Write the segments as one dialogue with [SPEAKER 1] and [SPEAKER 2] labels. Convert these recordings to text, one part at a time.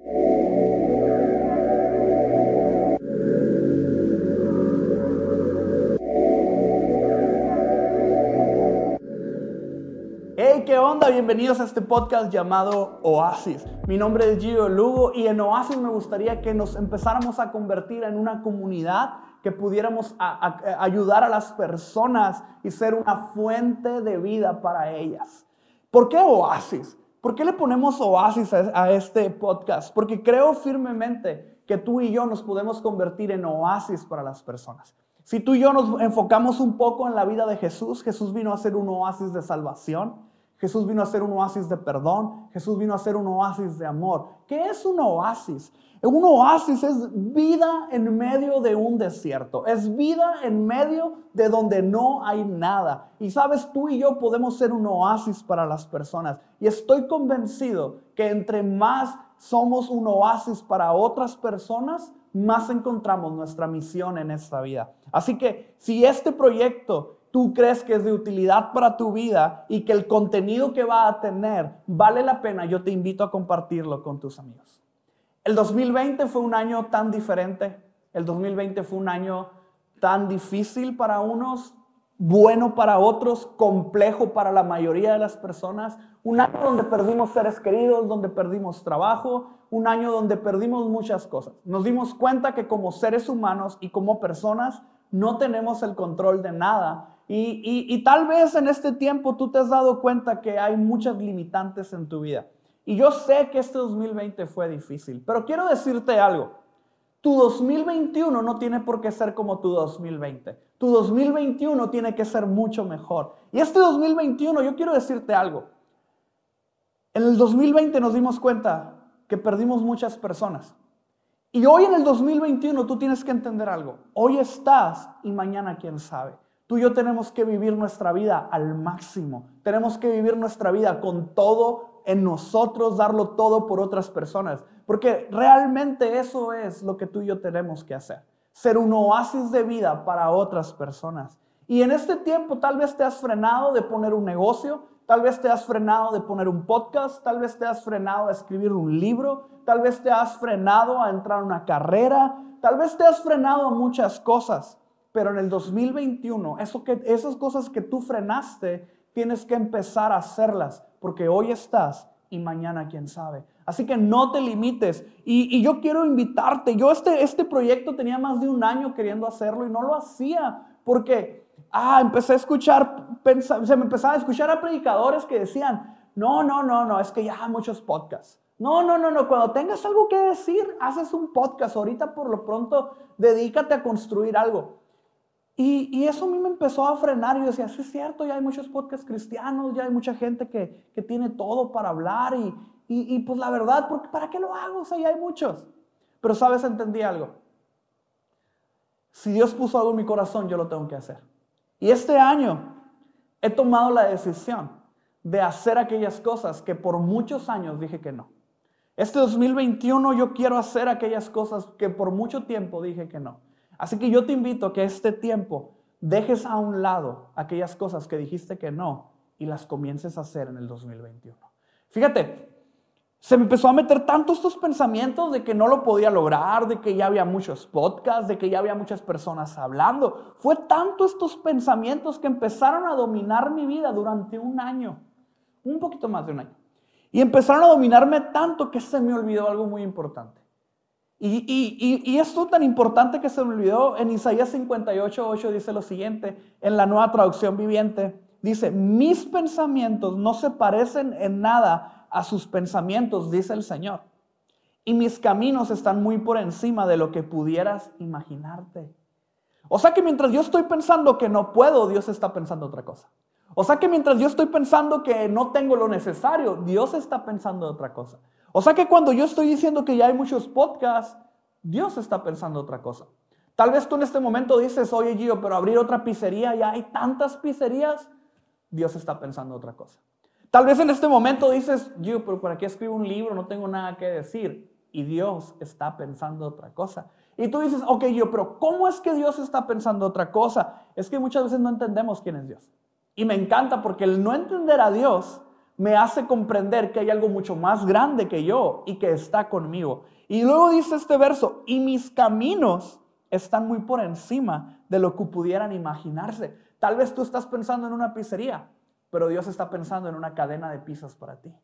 [SPEAKER 1] Hey, ¿qué onda? Bienvenidos a este podcast llamado Oasis. Mi nombre es Gio Lugo y en Oasis me gustaría que nos empezáramos a convertir en una comunidad que pudiéramos ayudar a las personas y ser una fuente de vida para ellas. ¿Por qué Oasis? ¿Por qué le ponemos Oasis a este podcast? Porque creo firmemente que tú y yo nos podemos convertir en oasis para las personas. Si tú y yo nos enfocamos un poco en la vida de Jesús, Jesús vino a ser un oasis de salvación. Jesús vino a ser un oasis de perdón, Jesús vino a ser un oasis de amor. ¿Qué es un oasis? Un oasis es vida en medio de un desierto, es vida en medio de donde no hay nada. Y sabes, tú y yo podemos ser un oasis para las personas. Y estoy convencido que entre más somos un oasis para otras personas, más encontramos nuestra misión en esta vida. Así que si este proyecto tú crees que es de utilidad para tu vida y que el contenido que va a tener vale la pena, yo te invito a compartirlo con tus amigos. El 2020 fue un año tan diferente, el 2020 fue un año tan difícil para unos, bueno para otros, complejo para la mayoría de las personas, un año donde perdimos seres queridos, donde perdimos trabajo, un año donde perdimos muchas cosas. Nos dimos cuenta que como seres humanos y como personas no tenemos el control de nada y, tal vez en este tiempo tú te has dado cuenta que hay muchas limitantes en tu vida. Y yo sé que este 2020 fue difícil, pero quiero decirte algo. Tu 2021 no tiene por qué ser como tu 2020. Tu 2021 tiene que ser mucho mejor. Y este 2021 yo quiero decirte algo. En el 2020 nos dimos cuenta que perdimos muchas personas. Y hoy en el 2021 tú tienes que entender algo. Hoy estás y mañana quién sabe. Tú y yo tenemos que vivir nuestra vida al máximo. Tenemos que vivir nuestra vida con todo en nosotros, darlo todo por otras personas. Porque realmente eso es lo que tú y yo tenemos que hacer. Ser un oasis de vida para otras personas. Y en este tiempo tal vez te has frenado de poner un negocio, tal vez te has frenado de poner un podcast, tal vez te has frenado a escribir un libro, tal vez te has frenado a entrar a una carrera, tal vez te has frenado a muchas cosas. Pero en el 2021, eso que, esas cosas que tú frenaste, tienes que empezar a hacerlas, porque hoy estás y mañana quién sabe. Así que no te limites. Y, yo quiero invitarte. Yo este, este proyecto tenía más de un año queriendo hacerlo y no lo hacía porque, ah, empecé a escuchar, se me empezaba a escuchar a predicadores que decían, no, no, no, no, es que ya hay muchos podcasts. No, no, no, no, cuando tengas algo que decir, haces un podcast. Ahorita por lo pronto, dedícate a construir algo. Y, eso a mí me empezó a frenar y yo decía, sí es cierto, ya hay muchos podcasts cristianos, ya hay mucha gente que, que tiene todo para hablar y, y, pues la verdad, ¿para qué lo hago? O sea, ya hay muchos. Pero sabes, entendí algo. Si Dios puso algo en mi corazón, yo lo tengo que hacer. Y este año he tomado la decisión de hacer aquellas cosas que por muchos años dije que no. Este 2021 yo quiero hacer aquellas cosas que por mucho tiempo dije que no. Así que yo te invito a que este tiempo dejes a un lado aquellas cosas que dijiste que no y las comiences a hacer en el 2021. Fíjate, se me empezó a meter tanto estos pensamientos de que no lo podía lograr, de que ya había muchos podcasts, de que ya había muchas personas hablando. Fue tanto estos pensamientos que empezaron a dominar mi vida durante un año, un poquito más de un año. Y empezaron a dominarme tanto que se me olvidó algo muy importante. Y, esto tan importante que se me olvidó, en Isaías 58, 8 dice lo siguiente, en la nueva traducción viviente, dice, mis pensamientos no se parecen en nada a sus pensamientos, dice el Señor. Y mis caminos están muy por encima de lo que pudieras imaginarte. O sea que mientras yo estoy pensando que no puedo, Dios está pensando otra cosa. O sea que mientras yo estoy pensando que no tengo lo necesario, Dios está pensando otra cosa. O sea que cuando yo estoy diciendo que ya hay muchos podcasts, Dios está pensando otra cosa. Tal vez tú en este momento dices, oye Gio, pero abrir otra pizzería, ya hay tantas pizzerías. Dios está pensando otra cosa. Tal vez en este momento dices, Gio, pero ¿para qué escribo un libro? No tengo nada que decir. Y Dios está pensando otra cosa. Y tú dices, ok, Gio, pero ¿cómo es que Dios está pensando otra cosa? Es que muchas veces no entendemos quién es Dios. Y me encanta porque el no entender a Dios me hace comprender que hay algo mucho más grande que yo y que está conmigo. Y luego dice este verso, y mis caminos están muy por encima de lo que pudieran imaginarse. Tal vez tú estás pensando en una pizzería, pero Dios está pensando en una cadena de pizzas para ti.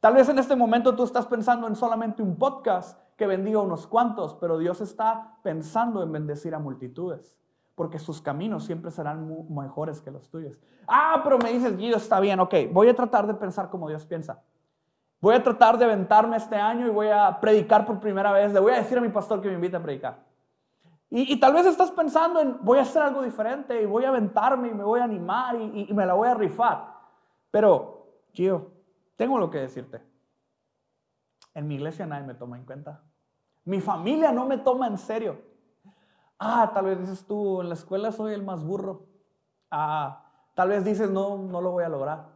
[SPEAKER 1] Tal vez en este momento tú estás pensando en solamente un podcast que bendiga a unos cuantos, pero Dios está pensando en bendecir a multitudes, porque sus caminos siempre serán mejores que los tuyos. Ah, pero me dices, Guido, está bien, ok, voy a tratar de pensar como Dios piensa. Voy a tratar de aventarme este año y voy a predicar por primera vez. Le voy a decir a mi pastor que me invite a predicar. Y, tal vez estás pensando en, voy a hacer algo diferente y voy a aventarme y me voy a animar y, me la voy a rifar. Pero, Gio, tengo lo que decirte. En mi iglesia nadie me toma en cuenta. Mi familia no me toma en serio. Ah, tal vez dices tú, en la escuela soy el más burro. Ah, tal vez dices, no, no lo voy a lograr.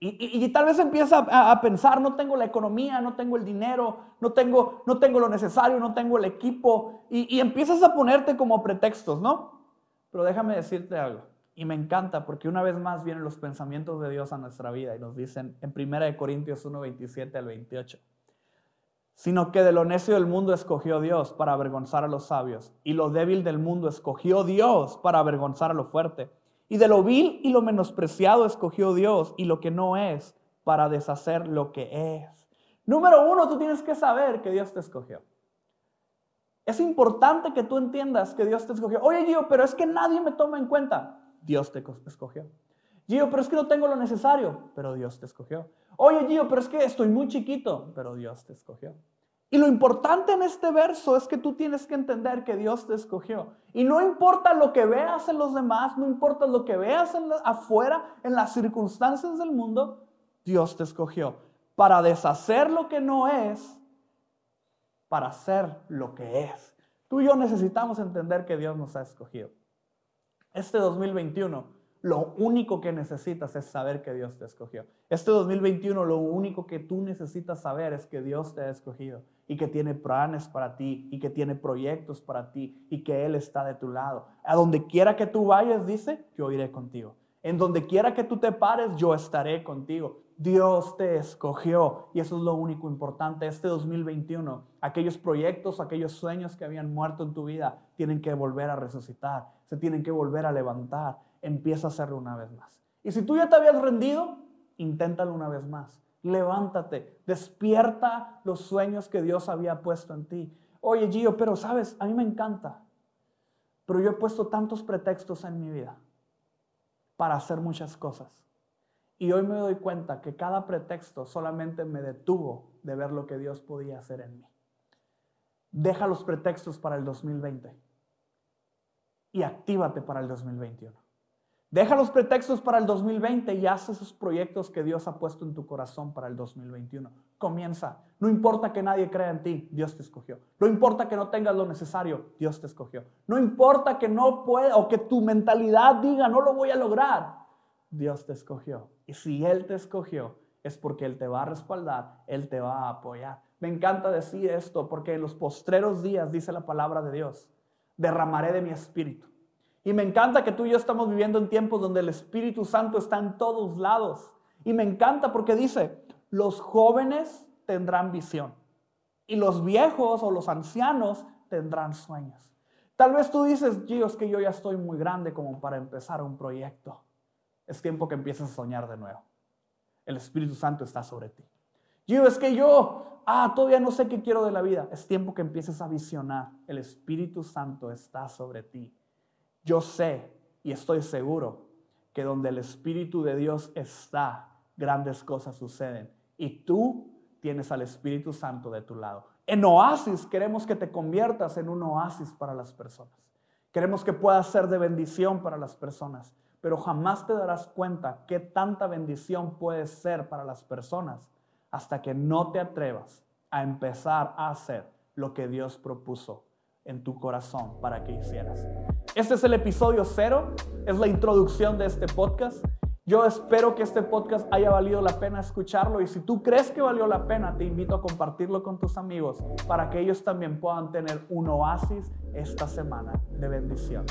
[SPEAKER 1] Y, tal vez empieza a, pensar, no tengo la economía, no tengo el dinero, no tengo, no tengo lo necesario, no tengo el equipo. Y, y empiezas a ponerte como pretextos, ¿no? Pero déjame decirte algo. Y me encanta porque una vez más vienen los pensamientos de Dios a nuestra vida y nos dicen en 1 Corintios 1, 27 al 28. Sino que de lo necio del mundo escogió Dios para avergonzar a los sabios, y lo débil del mundo escogió Dios para avergonzar a lo fuerte. Y de lo vil y lo menospreciado escogió Dios y lo que no es para deshacer lo que es. Número uno, tú tienes que saber que Dios te escogió. Es importante que tú entiendas que Dios te escogió. Oye, Gio, pero es que nadie me toma en cuenta. Dios te escogió. Gio, pero es que no tengo lo necesario, pero Dios te escogió. Oye, Gio, pero es que estoy muy chiquito, pero Dios te escogió. Y lo importante en este verso es que tú tienes que entender que Dios te escogió. Y no importa lo que veas en los demás, no importa lo que veas afuera, en las circunstancias del mundo, Dios te escogió para deshacer lo que no es, para hacer lo que es. Tú y yo necesitamos entender que Dios nos ha escogido. Este 2021, lo único que necesitas es saber que Dios te escogió. Este 2021, lo único que tú necesitas saber es que Dios te ha escogido y que tiene planes para ti y que tiene proyectos para ti y que Él está de tu lado. A donde quiera que tú vayas, dice, yo iré contigo. En donde quiera que tú te pares, yo estaré contigo. Dios te escogió y eso es lo único importante. Este 2021, aquellos proyectos, aquellos sueños que habían muerto en tu vida, tienen que volver a resucitar, se tienen que volver a levantar. Empieza a hacerlo una vez más. Y si tú ya te habías rendido, inténtalo una vez más. Levántate, despierta los sueños que Dios había puesto en ti. Oye, Gio, pero sabes, a mí me encanta, pero yo he puesto tantos pretextos en mi vida para hacer muchas cosas. Y hoy me doy cuenta que cada pretexto solamente me detuvo de ver lo que Dios podía hacer en mí. Deja los pretextos para el 2020 y actívate para el 2021. Deja los pretextos para el 2020 y haz esos proyectos que Dios ha puesto en tu corazón para el 2021. Comienza. No importa que nadie crea en ti, Dios te escogió. No importa que no tengas lo necesario, Dios te escogió. No importa que no pueda o que tu mentalidad diga, no lo voy a lograr, Dios te escogió. Y si Él te escogió, es porque Él te va a respaldar, Él te va a apoyar. Me encanta decir esto porque en los postreros días, dice la palabra de Dios, derramaré de mi espíritu y me encanta que tú y yo estamos viviendo en tiempos donde el Espíritu Santo está en todos lados. Y me encanta porque dice, los jóvenes tendrán visión y los viejos o los ancianos tendrán sueños. Tal vez tú dices, Gio, es que yo ya estoy muy grande como para empezar un proyecto. Es tiempo que empieces a soñar de nuevo. El Espíritu Santo está sobre ti. Gio, es que yo, ah, todavía no sé qué quiero de la vida. Es tiempo que empieces a visionar. El Espíritu Santo está sobre ti. Yo sé y estoy seguro que donde el Espíritu de Dios está, grandes cosas suceden. Y tú tienes al Espíritu Santo de tu lado. En Oasis queremos que te conviertas en un oasis para las personas. Queremos que puedas ser de bendición para las personas, pero jamás te darás cuenta qué tanta bendición puedes ser para las personas hasta que no te atrevas a empezar a hacer lo que Dios propuso en tu corazón para que hicieras. Este es el episodio cero, es la introducción de este podcast. Yo espero que este podcast haya valido la pena escucharlo y si tú crees que valió la pena, te invito a compartirlo con tus amigos para que ellos también puedan tener un oasis esta semana de bendición.